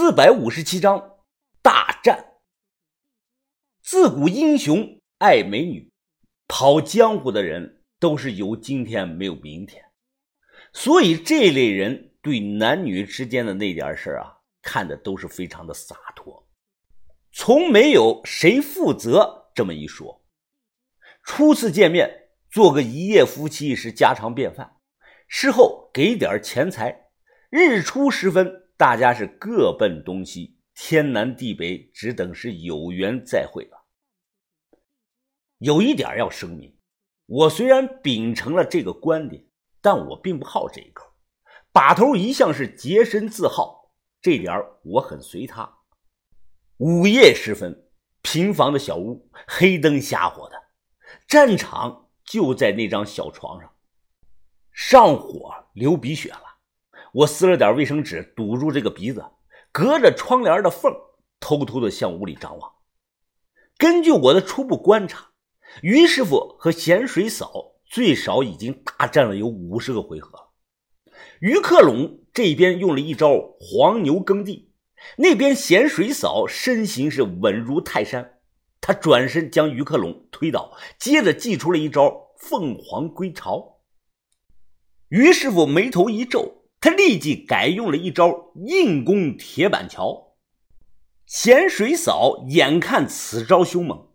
四百五十七章大战。自古英雄爱美女，跑江湖的人都是有今天没有明天，所以这类人对男女之间的那点事啊，看的都是非常的洒脱，从没有谁负责这么一说。初次见面，做个一夜夫妻是家常便饭，事后给点钱财，日出时分。大家是各奔东西，天南地北，只等是有缘再会了。有一点要声明，我虽然秉承了这个观点，但我并不好这一口。把头一向是洁身自好，这点我很随他。午夜时分，平房的小屋，黑灯瞎火的，战场就在那张小床上，上火流鼻血了。我撕了点卫生纸堵住这个鼻子，隔着窗帘的缝偷偷的向屋里张望。根据我的初步观察，于师傅和咸水嫂最少已经大战了有五十个回合。于克龙这边用了一招黄牛耕地，那边咸水嫂身形是稳如泰山，他转身将于克龙推倒，接着祭出了一招凤凰归巢。于师傅眉头一皱。他立即改用了一招硬攻铁板桥，咸水嫂眼看此招凶猛，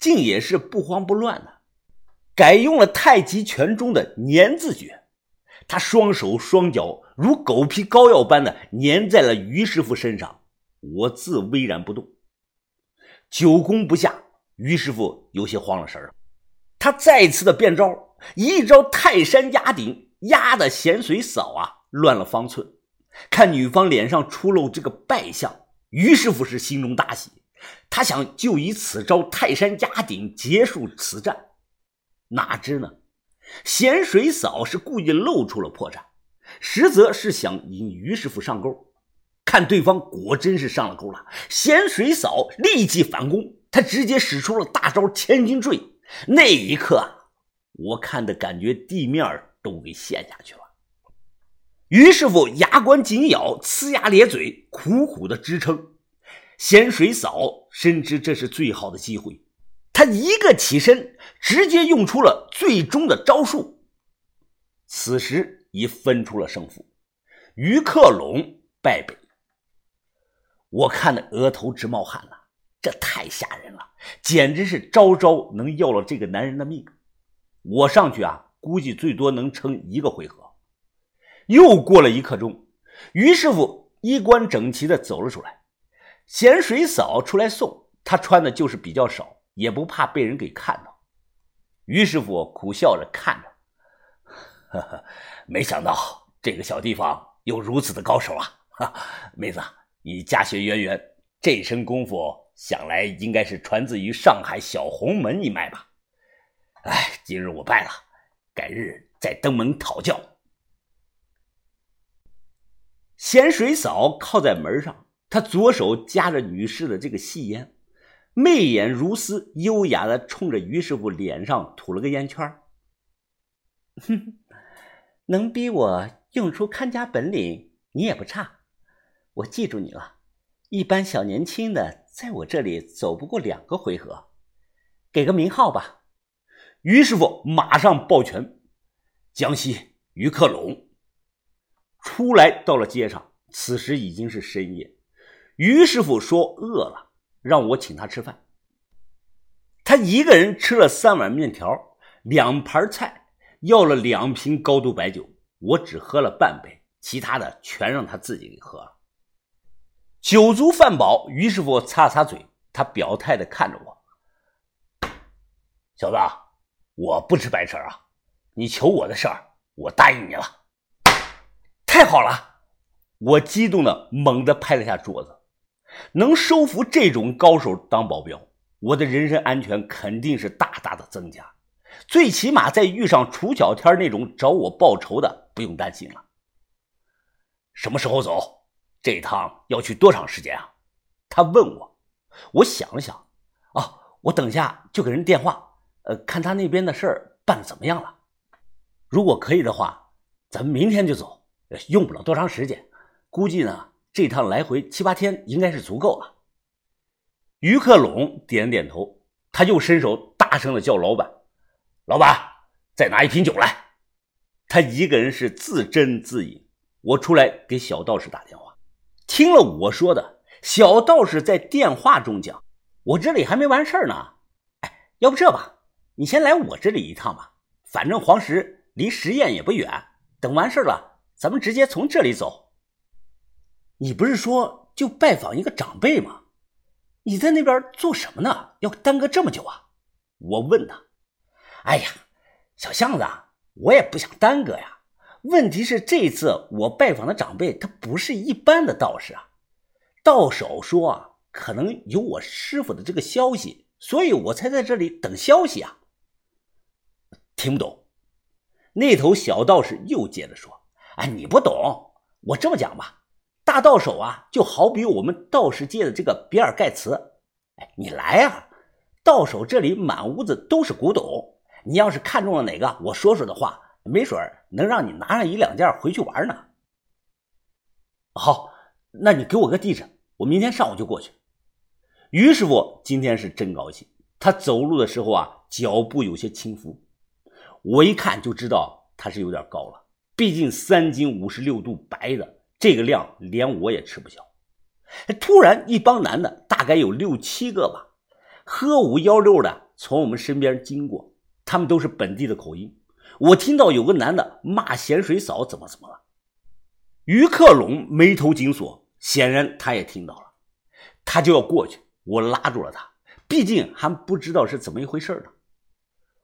竟也是不慌不乱的，改用了太极拳中的粘字诀。他双手双脚如狗皮膏药般的粘在了于师傅身上，我自巍然不动。久攻不下，于师傅有些慌了神儿，他再次的变招，一招泰山压顶，压的咸水嫂啊！乱了方寸，看女方脸上出露这个败相，于师傅是心中大喜，他想就以此招泰山压顶结束此战。哪知呢，咸水嫂是故意露出了破绽，实则是想引于师傅上钩。看对方果真是上了钩了，咸水嫂立即反攻，他直接使出了大招千斤坠。那一刻，我看的感觉地面都给陷下去了。于师傅牙关紧咬，呲牙咧嘴，苦苦的支撑。咸水嫂深知这是最好的机会，他一个起身，直接用出了最终的招数。此时已分出了胜负，于克龙败北。我看得额头直冒汗了，这太吓人了，简直是招招能要了这个男人的命。我上去啊，估计最多能撑一个回合。又过了一刻钟，于师傅衣冠整齐的走了出来，咸水嫂出来送他，穿的就是比较少，也不怕被人给看到。于师傅苦笑着看着，呵呵，没想到这个小地方有如此的高手啊！哈，妹子，你家学渊源，这身功夫想来应该是传自于上海小红门一脉吧？哎，今日我败了，改日再登门讨教。咸水嫂靠在门上，她左手夹着女士的这个细烟，媚眼如丝，优雅的冲着于师傅脸上吐了个烟圈。哼，能逼我用出看家本领，你也不差。我记住你了，一般小年轻的在我这里走不过两个回合，给个名号吧。于师傅马上抱拳：“江西于克龙。”出来到了街上，此时已经是深夜。于师傅说饿了，让我请他吃饭。他一个人吃了三碗面条，两盘菜，要了两瓶高度白酒。我只喝了半杯，其他的全让他自己给喝了。酒足饭饱，于师傅擦擦嘴，他表态的看着我：“小子，我不吃白吃啊！你求我的事儿，我答应你了。”太好了！我激动的猛地拍了下桌子，能收服这种高手当保镖，我的人身安全肯定是大大的增加。最起码在遇上楚小天那种找我报仇的，不用担心了。什么时候走？这趟要去多长时间啊？他问我。我想了想，啊，我等下就给人电话，呃，看他那边的事儿办的怎么样了。如果可以的话，咱们明天就走。用不了多长时间，估计呢，这趟来回七八天应该是足够了。于克龙点点头，他又伸手大声的叫老板：“老板，再拿一瓶酒来。”他一个人是自斟自饮。我出来给小道士打电话，听了我说的，小道士在电话中讲：“我这里还没完事呢。哎，要不这吧，你先来我这里一趟吧，反正黄石离实验也不远。等完事了，咱们直接从这里走。”你不是说就拜访一个长辈吗？你在那边做什么呢？要耽搁这么久啊？我问他。哎呀，小巷子，我也不想耽搁呀。问题是这次我拜访的长辈，他不是一般的道士啊。道手说啊，可能有我师傅的这个消息，所以我才在这里等消息啊。听不懂。那头小道士又接着说：“哎，你不懂，我这么讲吧，大道手啊，就好比我们道士界的这个比尔盖茨。哎，你来啊，到手这里满屋子都是古董，你要是看中了哪个，我说说的话。”没准能让你拿上一两件回去玩呢。好，那你给我个地址，我明天上午就过去。于师傅今天是真高兴，他走路的时候啊，脚步有些轻浮，我一看就知道他是有点高了。毕竟三斤五十六度白的这个量，连我也吃不消。突然，一帮男的，大概有六七个吧，喝五幺六的从我们身边经过，他们都是本地的口音。我听到有个男的骂咸水嫂怎么怎么了，于克龙眉头紧锁，显然他也听到了，他就要过去，我拉住了他，毕竟还不知道是怎么一回事呢。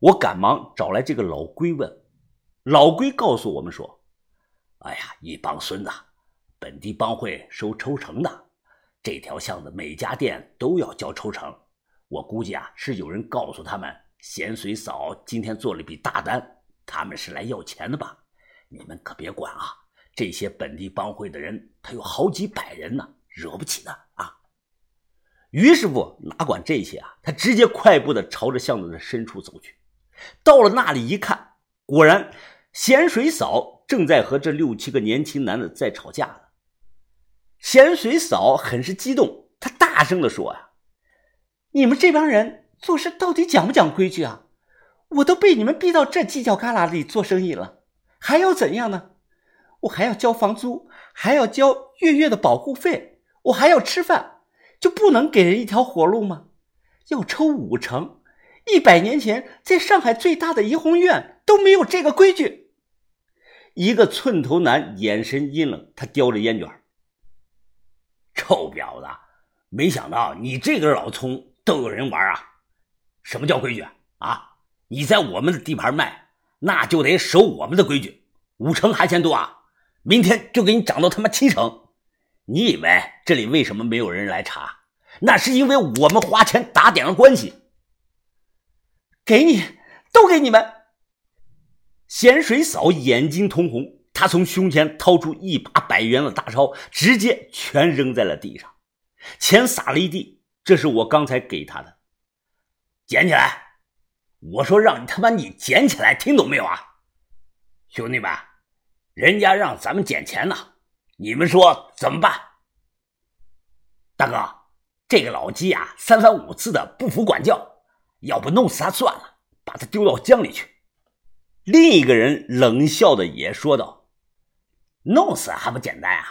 我赶忙找来这个老龟问，老龟告诉我们说：“哎呀，一帮孙子，本地帮会收抽成的，这条巷子每家店都要交抽成。我估计啊，是有人告诉他们，咸水嫂今天做了笔大单。”他们是来要钱的吧？你们可别管啊！这些本地帮会的人，他有好几百人呢，惹不起的啊！于师傅哪管这些啊？他直接快步的朝着巷子的深处走去。到了那里一看，果然咸水嫂正在和这六七个年轻男的在吵架呢。咸水嫂很是激动，她大声的说：“呀，你们这帮人做事到底讲不讲规矩啊？”我都被你们逼到这犄角旮旯里做生意了，还要怎样呢？我还要交房租，还要交月月的保护费，我还要吃饭，就不能给人一条活路吗？要抽五成？一百年前，在上海最大的怡红院都没有这个规矩。一个寸头男眼神阴冷，他叼着烟卷。臭婊子，没想到你这根老葱都有人玩啊！什么叫规矩啊？你在我们的地盘卖，那就得守我们的规矩。五成还嫌多啊？明天就给你涨到他妈七成。你以为这里为什么没有人来查？那是因为我们花钱打点了关系。给你，都给你们。咸水嫂眼睛通红，她从胸前掏出一把百元的大钞，直接全扔在了地上，钱撒了一地。这是我刚才给她的，捡起来。我说让你他妈你捡起来，听懂没有啊，兄弟们，人家让咱们捡钱呢，你们说怎么办？大哥，这个老鸡啊，三番五次的不服管教，要不弄死他算了，把他丢到江里去。另一个人冷笑的也说道：“弄死还不简单啊？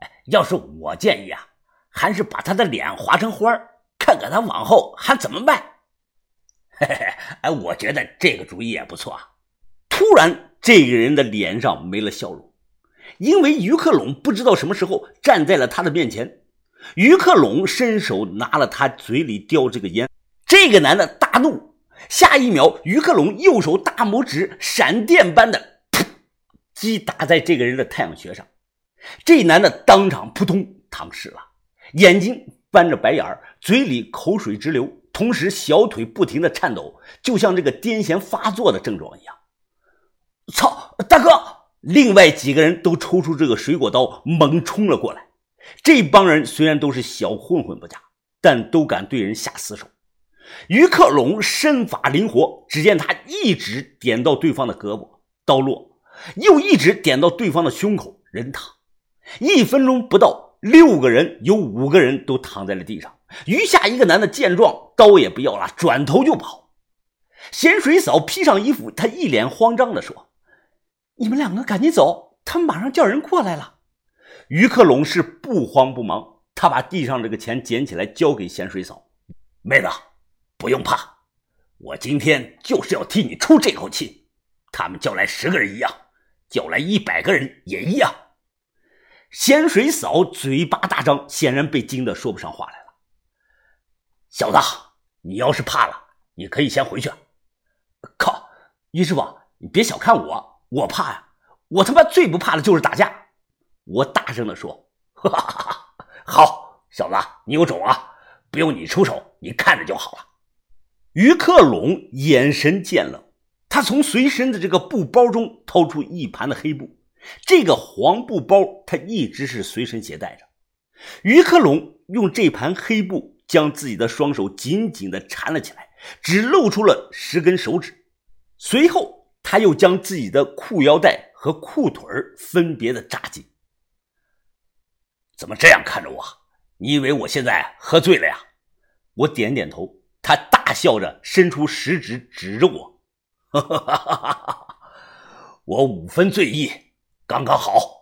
哎，要是我建议啊，还是把他的脸划成花看看他往后还怎么办。”嘿嘿，哎，我觉得这个主意也不错啊。突然，这个人的脸上没了笑容，因为于克龙不知道什么时候站在了他的面前。于克龙伸手拿了他嘴里叼这个烟，这个男的大怒，下一秒，于克龙右手大拇指闪电般的噗击打在这个人的太阳穴上，这男的当场扑通躺尸了，眼睛翻着白眼儿，嘴里口水直流。同时，小腿不停的颤抖，就像这个癫痫发作的症状一样。操，大哥！另外几个人都抽出这个水果刀，猛冲了过来。这帮人虽然都是小混混不假，但都敢对人下死手。于克龙身法灵活，只见他一指点到对方的胳膊，刀落；又一指点到对方的胸口，人躺。一分钟不到，六个人有五个人都躺在了地上。余下一个男的见状，刀也不要了，转头就跑。咸水嫂披上衣服，他一脸慌张地说：“你们两个赶紧走，他们马上叫人过来了。”于克龙是不慌不忙，他把地上这个钱捡起来交给咸水嫂：“妹子，不用怕，我今天就是要替你出这口气。他们叫来十个人一样，叫来一百个人也一样。”咸水嫂嘴巴大张，显然被惊得说不上话来了。小子，你要是怕了，你可以先回去。靠，于师傅，你别小看我，我怕呀！我他妈最不怕的就是打架。我大声的说：“哈哈哈哈好，小子，你有种啊！不用你出手，你看着就好了。”于克龙眼神渐冷，他从随身的这个布包中掏出一盘的黑布。这个黄布包，他一直是随身携带着。于克龙用这盘黑布将自己的双手紧紧的缠了起来，只露出了十根手指。随后，他又将自己的裤腰带和裤腿分别的扎紧。怎么这样看着我？你以为我现在喝醉了呀？我点点头。他大笑着伸出食指指着我，哈哈哈哈哈！我五分醉意。刚刚好。